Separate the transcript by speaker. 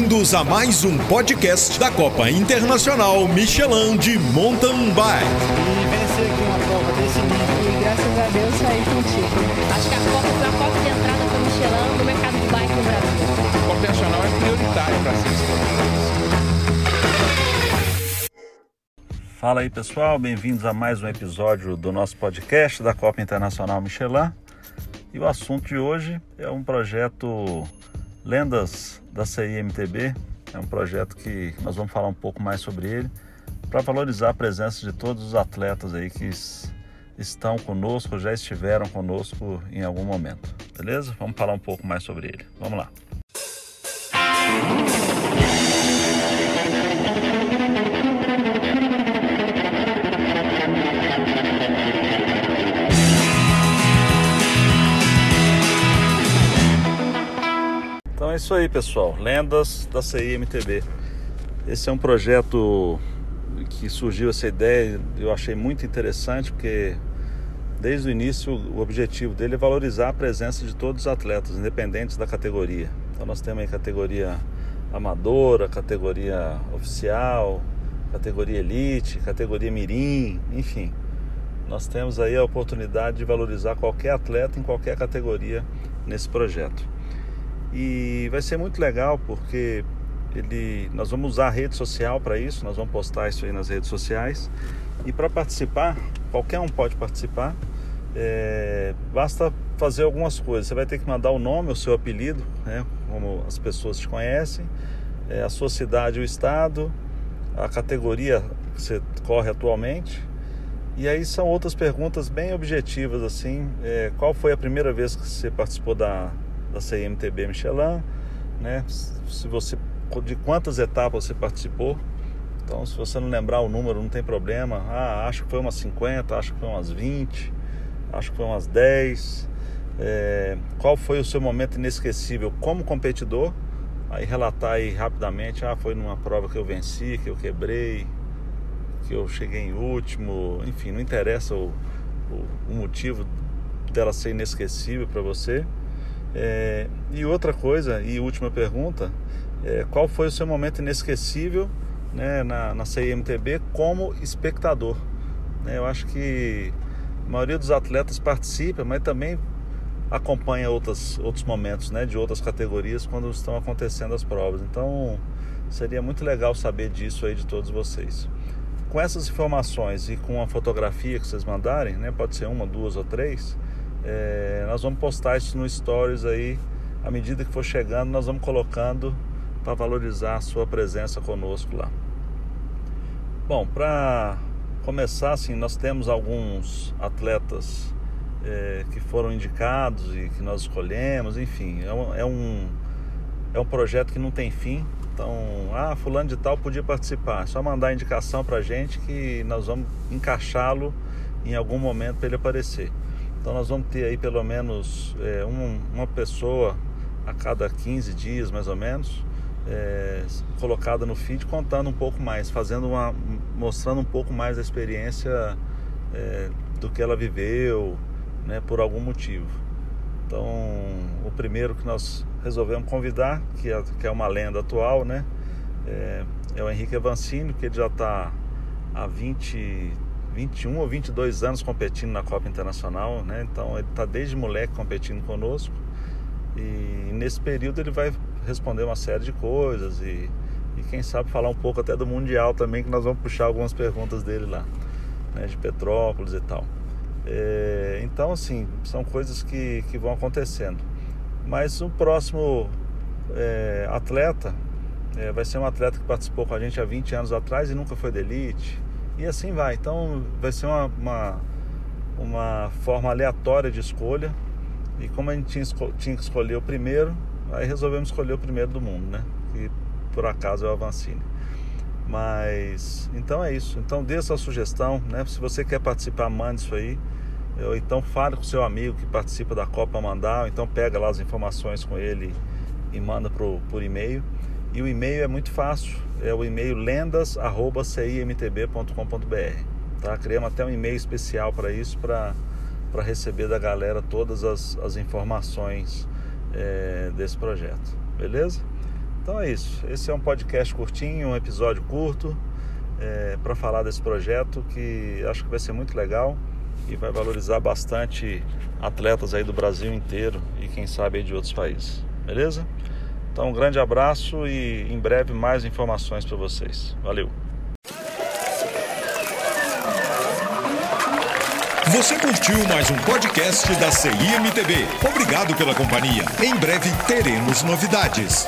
Speaker 1: Bem-vindos a mais um podcast da Copa Internacional Michelin de Mountain Bike.
Speaker 2: E vencer aqui uma prova desse nível e graças a Deus sair contigo.
Speaker 3: Acho que a Copa foi a porta de entrada para o Michelin no mercado de bike no Brasil.
Speaker 4: A Copa Nacional é prioritária para ser
Speaker 5: Fala aí pessoal, bem-vindos a mais um episódio do nosso podcast da Copa Internacional Michelin. E o assunto de hoje é um projeto Lendas da CIMTB. É um projeto que nós vamos falar um pouco mais sobre ele para valorizar a presença de todos os atletas aí que estão conosco, já estiveram conosco em algum momento. Beleza? Vamos falar um pouco mais sobre ele. Vamos lá. Então é isso aí, pessoal. Lendas da CIMTB. Esse é um projeto que surgiu essa ideia, eu achei muito interessante, porque desde o início o objetivo dele é valorizar a presença de todos os atletas, independentes da categoria. Então nós temos aí categoria amadora, categoria oficial, categoria elite, categoria mirim, enfim. Nós temos aí a oportunidade de valorizar qualquer atleta em qualquer categoria nesse projeto. E vai ser muito legal porque ele, nós vamos usar a rede social para isso, nós vamos postar isso aí nas redes sociais. E para participar, qualquer um pode participar, é, basta fazer algumas coisas. Você vai ter que mandar o nome, o seu apelido, né, como as pessoas te conhecem, é, a sua cidade, o estado, a categoria que você corre atualmente. E aí são outras perguntas bem objetivas, assim, é, qual foi a primeira vez que você participou da, da CMTB Michelin, né? Se você de quantas etapas você participou. Então, se você não lembrar o número, não tem problema. Ah, acho que foi umas 50, acho que foi umas 20, acho que foi umas 10. É, qual foi o seu momento inesquecível como competidor? Aí relatar aí rapidamente, ah, foi numa prova que eu venci, que eu quebrei, que eu cheguei em último, enfim, não interessa o, o, o motivo dela ser inesquecível para você. É, e outra coisa, e última pergunta, é, qual foi o seu momento inesquecível né, na, na CIMTB como espectador? Né, eu acho que a maioria dos atletas participa, mas também acompanha outras, outros momentos né, de outras categorias quando estão acontecendo as provas. Então seria muito legal saber disso aí de todos vocês. Com essas informações e com a fotografia que vocês mandarem, né, pode ser uma, duas ou três, é, nós vamos postar isso no Stories aí. À medida que for chegando, nós vamos colocando para valorizar a sua presença conosco lá. Bom, para começar, assim, nós temos alguns atletas é, que foram indicados e que nós escolhemos, enfim, é um, é um, é um projeto que não tem fim. Então, ah, fulano de tal podia participar. É só mandar indicação para gente que nós vamos encaixá-lo em algum momento para ele aparecer. Então nós vamos ter aí pelo menos é, um, uma pessoa a cada 15 dias mais ou menos é, colocada no feed contando um pouco mais, fazendo uma, mostrando um pouco mais a experiência é, do que ela viveu, né, por algum motivo. Então o primeiro que nós resolvemos convidar, que é, que é uma lenda atual, né, é, é o Henrique Avancini, que ele já está há 20 21 ou 22 anos competindo na Copa Internacional, né? Então ele está desde moleque competindo conosco e nesse período ele vai responder uma série de coisas e, e quem sabe falar um pouco até do Mundial também, que nós vamos puxar algumas perguntas dele lá, né? De Petrópolis e tal. É, então, assim, são coisas que, que vão acontecendo. Mas o próximo é, atleta é, vai ser um atleta que participou com a gente há 20 anos atrás e nunca foi de elite e assim vai. Então vai ser uma, uma, uma forma aleatória de escolha. E como a gente tinha, tinha que escolher o primeiro, aí resolvemos escolher o primeiro do mundo, né? Que por acaso é o Avancini. Mas então é isso. Então dê sua sugestão, né? Se você quer participar, mande isso aí. Ou então fale com seu amigo que participa da Copa mandar, ou então pega lá as informações com ele e manda pro, por e-mail. E o e-mail é muito fácil, é o e-mail lendas@cimtb.com.br. Tá? Criamos até um e-mail especial para isso, para receber da galera todas as, as informações é, desse projeto. Beleza? Então é isso. Esse é um podcast curtinho, um episódio curto é, para falar desse projeto que acho que vai ser muito legal e vai valorizar bastante atletas aí do Brasil inteiro e quem sabe de outros países. Beleza? Então um grande abraço e em breve mais informações para vocês. Valeu.
Speaker 1: Você curtiu mais um podcast da CIMTB. Obrigado pela companhia. Em breve teremos novidades.